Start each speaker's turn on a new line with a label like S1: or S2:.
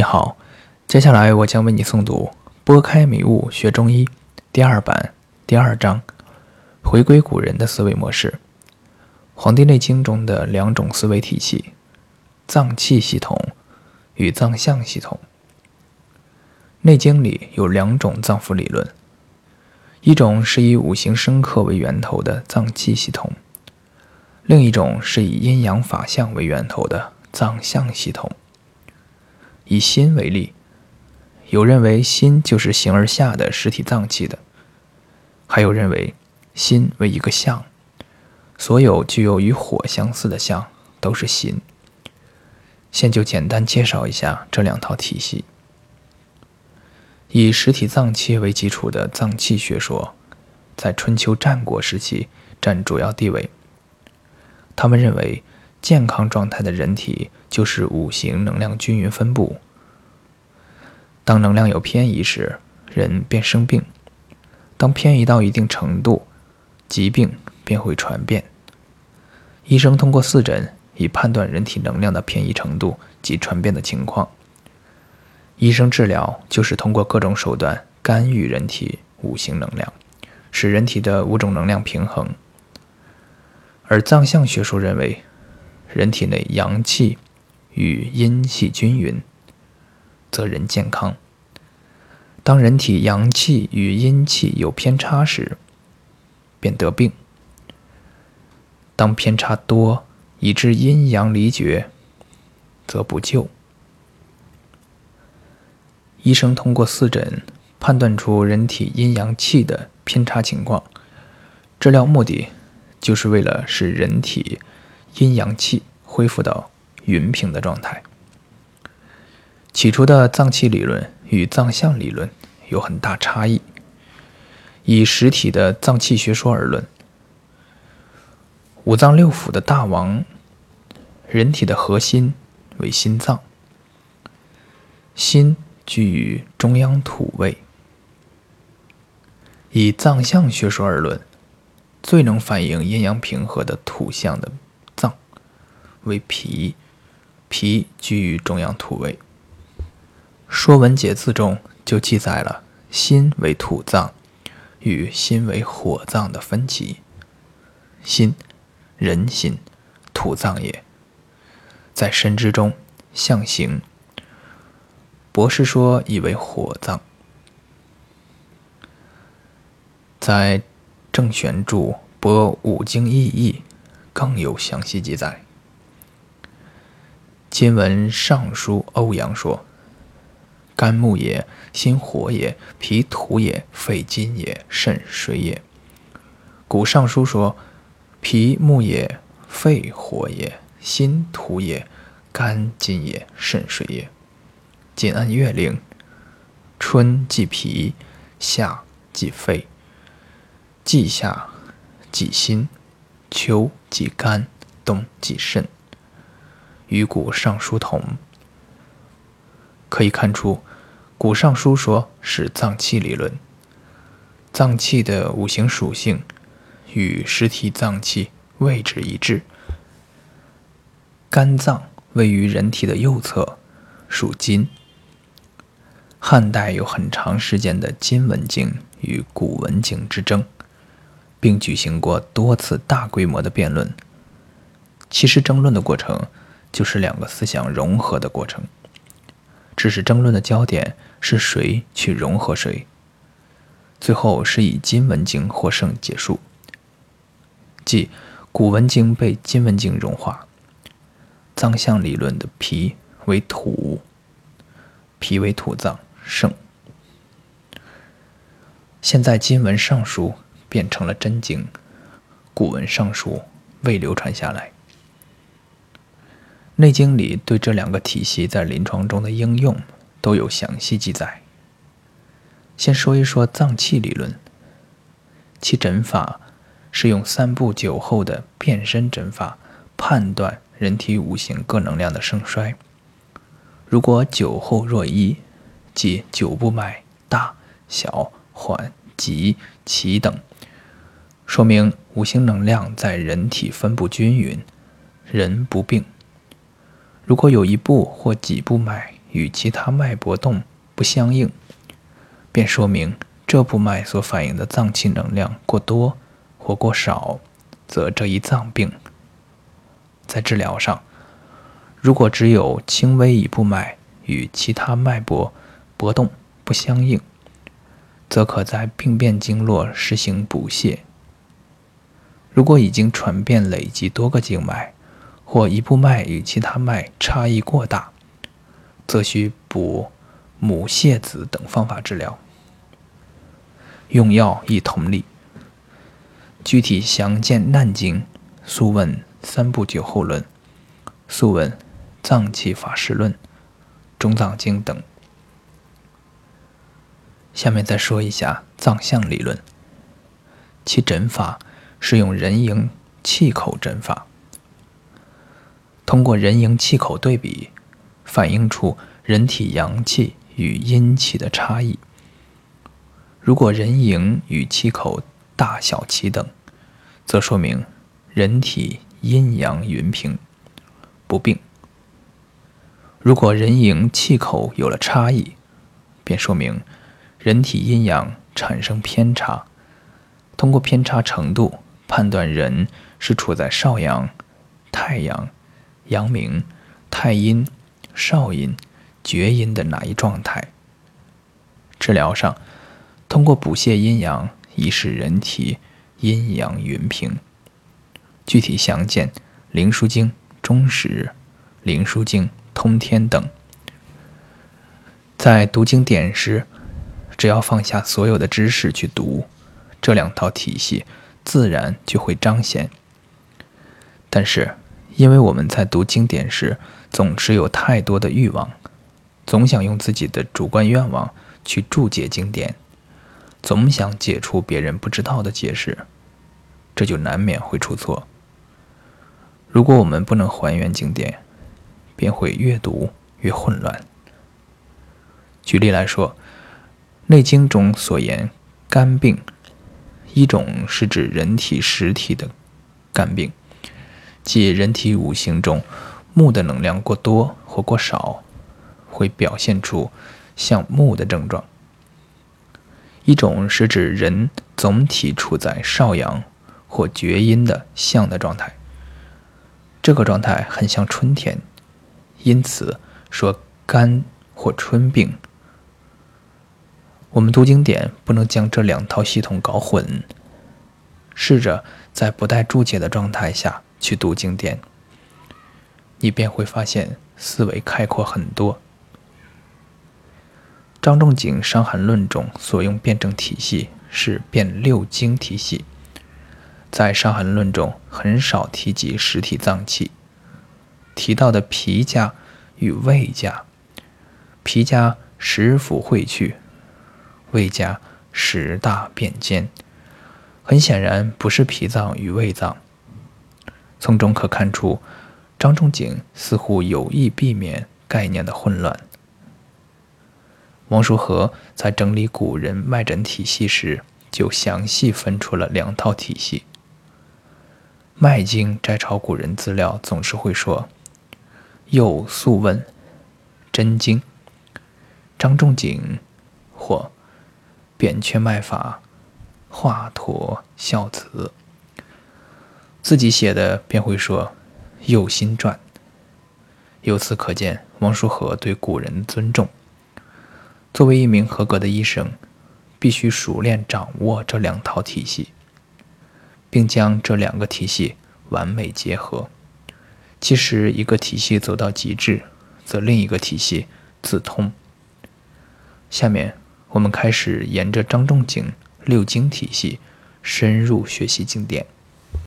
S1: 你好，接下来我将为你诵读《拨开迷雾学中医》第二版第二章：回归古人的思维模式。《黄帝内经》中的两种思维体系——脏器系统与脏象系统。《内经》里有两种脏腑理论，一种是以五行生克为源头的脏器系统，另一种是以阴阳法相为源头的脏象系统。以心为例，有认为心就是形而下的实体脏器的，还有认为心为一个相，所有具有与火相似的相都是心。现就简单介绍一下这两套体系。以实体脏器为基础的脏器学说，在春秋战国时期占主要地位。他们认为。健康状态的人体就是五行能量均匀分布。当能量有偏移时，人便生病；当偏移到一定程度，疾病便会传变。医生通过四诊以判断人体能量的偏移程度及传变的情况。医生治疗就是通过各种手段干预人体五行能量，使人体的五种能量平衡。而藏象学说认为。人体内阳气与阴气均匀，则人健康；当人体阳气与阴气有偏差时，便得病。当偏差多，以致阴阳离绝，则不救。医生通过四诊判断出人体阴阳气的偏差情况，治疗目的就是为了使人体。阴阳气恢复到匀平的状态。起初的脏器理论与脏象理论有很大差异。以实体的脏器学说而论，五脏六腑的大王，人体的核心为心脏，心居于中央土位。以脏象学说而论，最能反映阴阳平和的土象的。为脾，脾居于中央土位。《说文解字》中就记载了心为土脏与心为火脏的分歧。心，人心，土脏也，在神之中，象形。博士说以为火脏。在郑玄著《博五经异义》更有详细记载。今闻尚书欧阳说：“肝木也，心火也，脾土也，肺金也，肾水也。”古尚书说：“脾木也，肺火也，心土也，肝金也，肾水也。”今按月令，春即脾，夏即肺，季夏即心，秋即肝，冬即肾。与古尚书同，可以看出，古尚书说是脏器理论，脏器的五行属性与实体脏器位置一致。肝脏位于人体的右侧，属金。汉代有很长时间的金文经与古文经之争，并举行过多次大规模的辩论。其实争论的过程。就是两个思想融合的过程，只是争论的焦点是谁去融合谁，最后是以金文经获胜结束，即古文经被金文经融化。藏象理论的脾为土，脾为土藏胜。现在金文尚书变成了真经，古文尚书未流传下来。《内经》里对这两个体系在临床中的应用都有详细记载。先说一说脏器理论，其诊法是用三步九候的变身诊法判断人体五行各能量的盛衰。如果九候若一，即九步脉大小缓急齐等，说明五行能量在人体分布均匀，人不病。如果有一部或几部脉与其他脉搏动不相应，便说明这部脉所反映的脏器能量过多或过少，则这一脏病。在治疗上，如果只有轻微一部脉与其他脉搏搏动不相应，则可在病变经络实行补泻；如果已经传遍累积多个经脉，或一部脉与其他脉差异过大，则需补母泻子等方法治疗。用药亦同理。具体详见《难经》《素问·三部九候论》《素问·脏器法实论》《中藏经》等。下面再说一下脏象理论。其诊法是用人迎气口诊法，通过人迎气口对比，反映出人体阳气与阴气的差异。如果人迎与气口大小齐等，则说明人体阴阳匀平，不病；如果人迎气口有了差异，便说明。人体阴阳产生偏差，通过偏差程度判断人是处在少阳、太阳、阳明、太阴、少阴、厥阴的哪一状态。治疗上，通过补泻阴阳，以使人体阴阳匀平。具体详见《灵枢经》中史、《灵枢经》通天等。在读经典时。只要放下所有的知识去读，这两套体系自然就会彰显。但是，因为我们在读经典时总是有太多的欲望，总想用自己的主观愿望去注解经典，总想解出别人不知道的解释，这就难免会出错。如果我们不能还原经典，便会越读越混乱。举例来说。《内经》中所言肝病，一种是指人体实体的肝病，即人体五行中木的能量过多或过少，会表现出像木的症状；一种是指人总体处在少阳或厥阴的象的状态，这个状态很像春天，因此说肝或春病。我们读经典不能将这两套系统搞混，试着在不带注解的状态下去读经典，你便会发现思维开阔很多。张仲景《伤寒论》中所用辩证体系是辩六经体系，在《伤寒论》中很少提及实体脏器，提到的皮家与胃家，皮家食腑会去。胃家十大便坚，很显然不是脾脏与胃脏。从中可看出，张仲景似乎有意避免概念的混乱。王叔和在整理古人脉诊体系时，就详细分出了两套体系。《脉经》摘抄古人资料，总是会说：“又素问真经，张仲景或。”扁鹊脉法，华佗孝子。自己写的便会说《右心传》。由此可见，王叔和对古人的尊重。作为一名合格的医生，必须熟练掌握这两套体系，并将这两个体系完美结合。其实，一个体系走到极致，则另一个体系自通。下面。我们开始沿着张仲景六经体系深入学习经典。